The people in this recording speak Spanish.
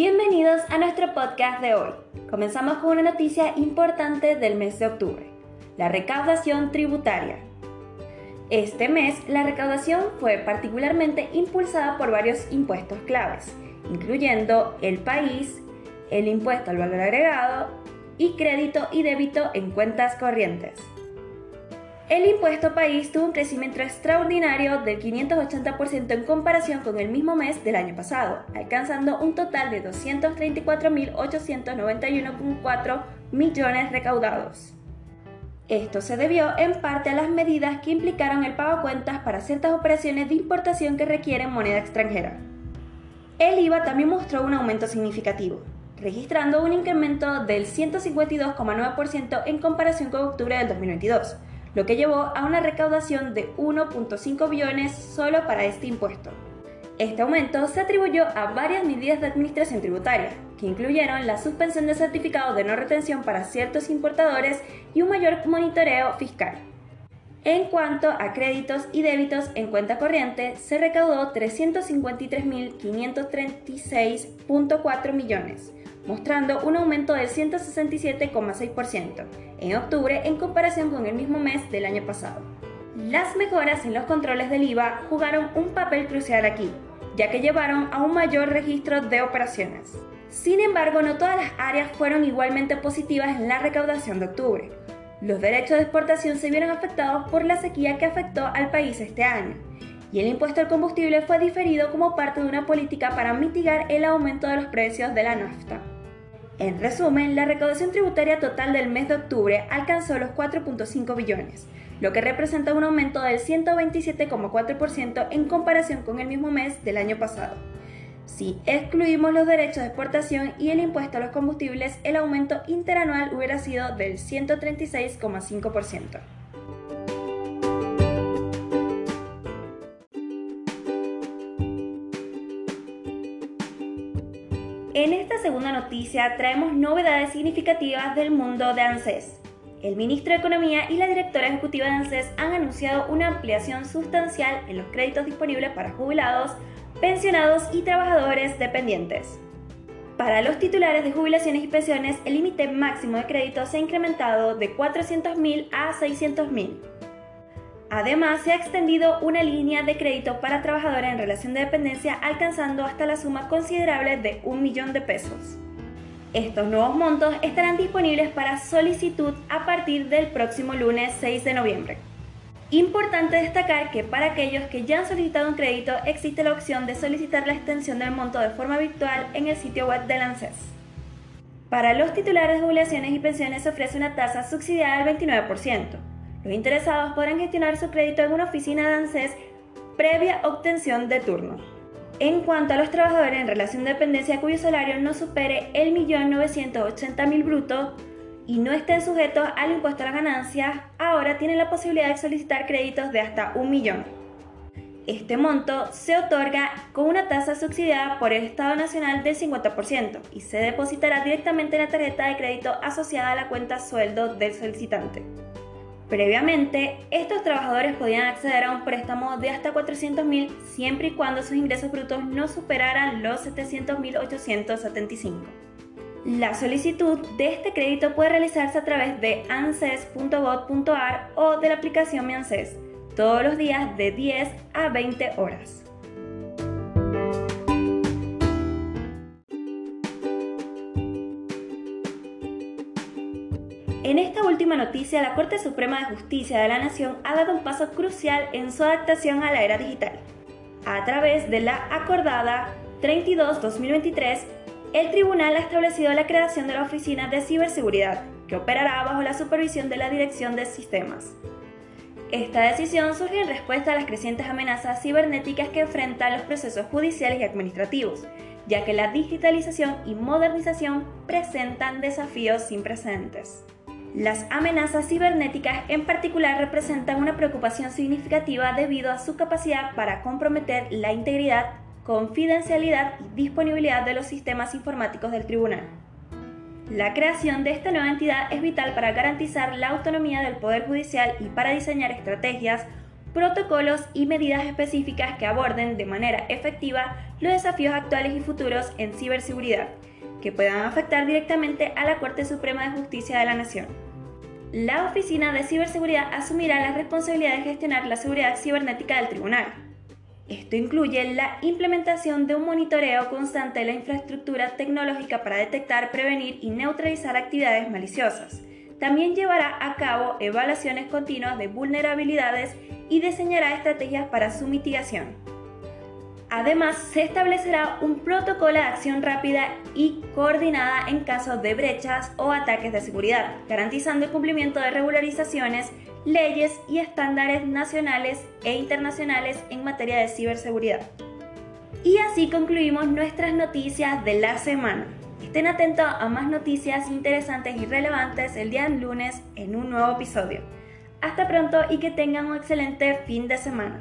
Bienvenidos a nuestro podcast de hoy. Comenzamos con una noticia importante del mes de octubre, la recaudación tributaria. Este mes la recaudación fue particularmente impulsada por varios impuestos claves, incluyendo el país, el impuesto al valor agregado y crédito y débito en cuentas corrientes. El impuesto país tuvo un crecimiento extraordinario del 580% en comparación con el mismo mes del año pasado, alcanzando un total de 234.891,4 millones recaudados. Esto se debió en parte a las medidas que implicaron el pago a cuentas para ciertas operaciones de importación que requieren moneda extranjera. El IVA también mostró un aumento significativo, registrando un incremento del 152,9% en comparación con octubre del 2022 lo que llevó a una recaudación de 1.5 billones solo para este impuesto. Este aumento se atribuyó a varias medidas de administración tributaria, que incluyeron la suspensión de certificados de no retención para ciertos importadores y un mayor monitoreo fiscal. En cuanto a créditos y débitos en cuenta corriente, se recaudó 353.536.4 millones, mostrando un aumento del 167,6% en octubre en comparación con el mismo mes del año pasado. Las mejoras en los controles del IVA jugaron un papel crucial aquí, ya que llevaron a un mayor registro de operaciones. Sin embargo, no todas las áreas fueron igualmente positivas en la recaudación de octubre. Los derechos de exportación se vieron afectados por la sequía que afectó al país este año, y el impuesto al combustible fue diferido como parte de una política para mitigar el aumento de los precios de la nafta. En resumen, la recaudación tributaria total del mes de octubre alcanzó los 4.5 billones, lo que representa un aumento del 127,4% en comparación con el mismo mes del año pasado. Si excluimos los derechos de exportación y el impuesto a los combustibles, el aumento interanual hubiera sido del 136,5%. En esta segunda noticia traemos novedades significativas del mundo de ANSES. El ministro de Economía y la directora ejecutiva de ANSES han anunciado una ampliación sustancial en los créditos disponibles para jubilados, pensionados y trabajadores dependientes. Para los titulares de jubilaciones y pensiones, el límite máximo de crédito se ha incrementado de 400.000 a 600.000 Además, se ha extendido una línea de crédito para trabajadores en relación de dependencia alcanzando hasta la suma considerable de un millón de pesos. Estos nuevos montos estarán disponibles para solicitud a partir del próximo lunes 6 de noviembre. Importante destacar que para aquellos que ya han solicitado un crédito existe la opción de solicitar la extensión del monto de forma virtual en el sitio web del ANSES. Para los titulares de jubilaciones y pensiones se ofrece una tasa subsidiada del 29%. Los interesados podrán gestionar su crédito en una oficina de ANSES previa obtención de turno. En cuanto a los trabajadores en relación de dependencia cuyo salario no supere el 1.980.000 bruto y no estén sujetos al impuesto a las ganancias, ahora tienen la posibilidad de solicitar créditos de hasta un millón. Este monto se otorga con una tasa subsidiada por el Estado Nacional del 50% y se depositará directamente en la tarjeta de crédito asociada a la cuenta sueldo del solicitante. Previamente, estos trabajadores podían acceder a un préstamo de hasta 400.000 siempre y cuando sus ingresos brutos no superaran los 700.875. La solicitud de este crédito puede realizarse a través de anses.gov.ar o de la aplicación Mi ANSES, todos los días de 10 a 20 horas. En esta última noticia, la Corte Suprema de Justicia de la Nación ha dado un paso crucial en su adaptación a la era digital. A través de la acordada 32-2023, el tribunal ha establecido la creación de la Oficina de Ciberseguridad, que operará bajo la supervisión de la Dirección de Sistemas. Esta decisión surge en respuesta a las crecientes amenazas cibernéticas que enfrentan los procesos judiciales y administrativos, ya que la digitalización y modernización presentan desafíos sin precedentes. Las amenazas cibernéticas en particular representan una preocupación significativa debido a su capacidad para comprometer la integridad, confidencialidad y disponibilidad de los sistemas informáticos del tribunal. La creación de esta nueva entidad es vital para garantizar la autonomía del Poder Judicial y para diseñar estrategias, protocolos y medidas específicas que aborden de manera efectiva los desafíos actuales y futuros en ciberseguridad, que puedan afectar directamente a la Corte Suprema de Justicia de la Nación. La Oficina de Ciberseguridad asumirá la responsabilidad de gestionar la seguridad cibernética del tribunal. Esto incluye la implementación de un monitoreo constante de la infraestructura tecnológica para detectar, prevenir y neutralizar actividades maliciosas. También llevará a cabo evaluaciones continuas de vulnerabilidades y diseñará estrategias para su mitigación. Además, se establecerá un protocolo de acción rápida y coordinada en casos de brechas o ataques de seguridad, garantizando el cumplimiento de regularizaciones, leyes y estándares nacionales e internacionales en materia de ciberseguridad. Y así concluimos nuestras noticias de la semana. Estén atentos a más noticias interesantes y relevantes el día lunes en un nuevo episodio. Hasta pronto y que tengan un excelente fin de semana.